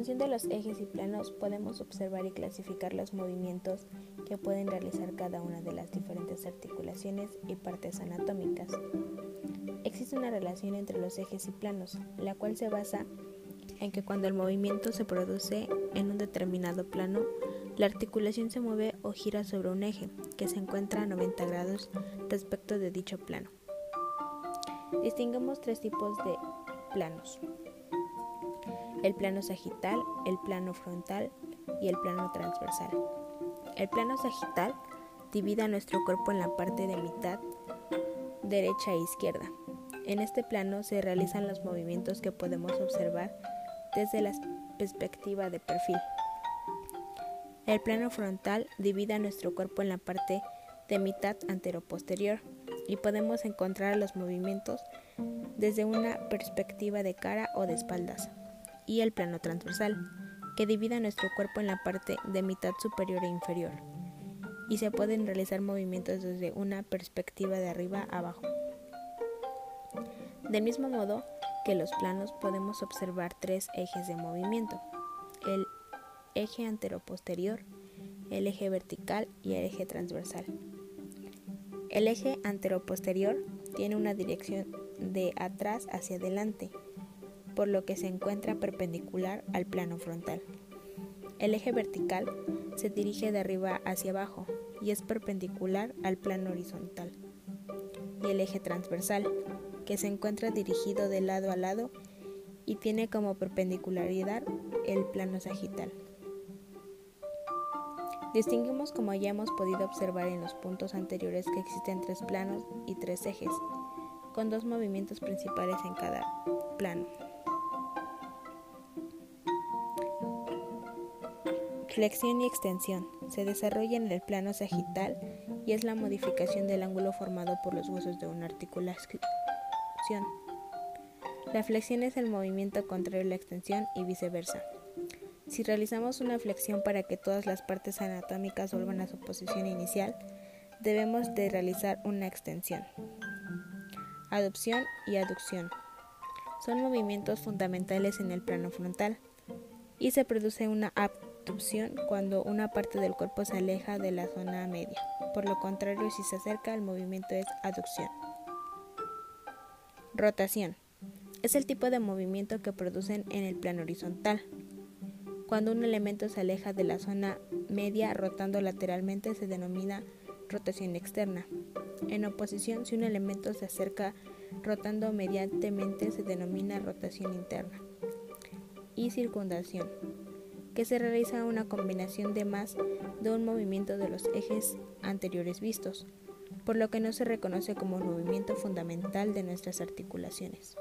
función de los ejes y planos podemos observar y clasificar los movimientos que pueden realizar cada una de las diferentes articulaciones y partes anatómicas. Existe una relación entre los ejes y planos, la cual se basa en que cuando el movimiento se produce en un determinado plano, la articulación se mueve o gira sobre un eje que se encuentra a 90 grados respecto de dicho plano. Distinguimos tres tipos de planos. El plano sagital, el plano frontal y el plano transversal. El plano sagital divide a nuestro cuerpo en la parte de mitad derecha e izquierda. En este plano se realizan los movimientos que podemos observar desde la perspectiva de perfil. El plano frontal divide a nuestro cuerpo en la parte de mitad anteroposterior y podemos encontrar los movimientos desde una perspectiva de cara o de espaldas. Y el plano transversal, que divide a nuestro cuerpo en la parte de mitad superior e inferior. Y se pueden realizar movimientos desde una perspectiva de arriba a abajo. Del mismo modo que los planos podemos observar tres ejes de movimiento. El eje anteroposterior, el eje vertical y el eje transversal. El eje anteroposterior tiene una dirección de atrás hacia adelante, por lo que se encuentra perpendicular al plano frontal. El eje vertical se dirige de arriba hacia abajo y es perpendicular al plano horizontal. Y el eje transversal, que se encuentra dirigido de lado a lado y tiene como perpendicularidad el plano sagital. Distinguimos, como ya hemos podido observar en los puntos anteriores, que existen tres planos y tres ejes, con dos movimientos principales en cada plano. Flexión y extensión se desarrolla en el plano sagital y es la modificación del ángulo formado por los huesos de una articulación. La flexión es el movimiento contrario a la extensión y viceversa. Si realizamos una flexión para que todas las partes anatómicas vuelvan a su posición inicial, debemos de realizar una extensión. Adopción y aducción son movimientos fundamentales en el plano frontal y se produce una abducción cuando una parte del cuerpo se aleja de la zona media. Por lo contrario, si se acerca, el movimiento es aducción. Rotación es el tipo de movimiento que producen en el plano horizontal. Cuando un elemento se aleja de la zona media rotando lateralmente se denomina rotación externa. En oposición, si un elemento se acerca rotando mediantemente se denomina rotación interna. Y circundación, que se realiza una combinación de más de un movimiento de los ejes anteriores vistos, por lo que no se reconoce como un movimiento fundamental de nuestras articulaciones.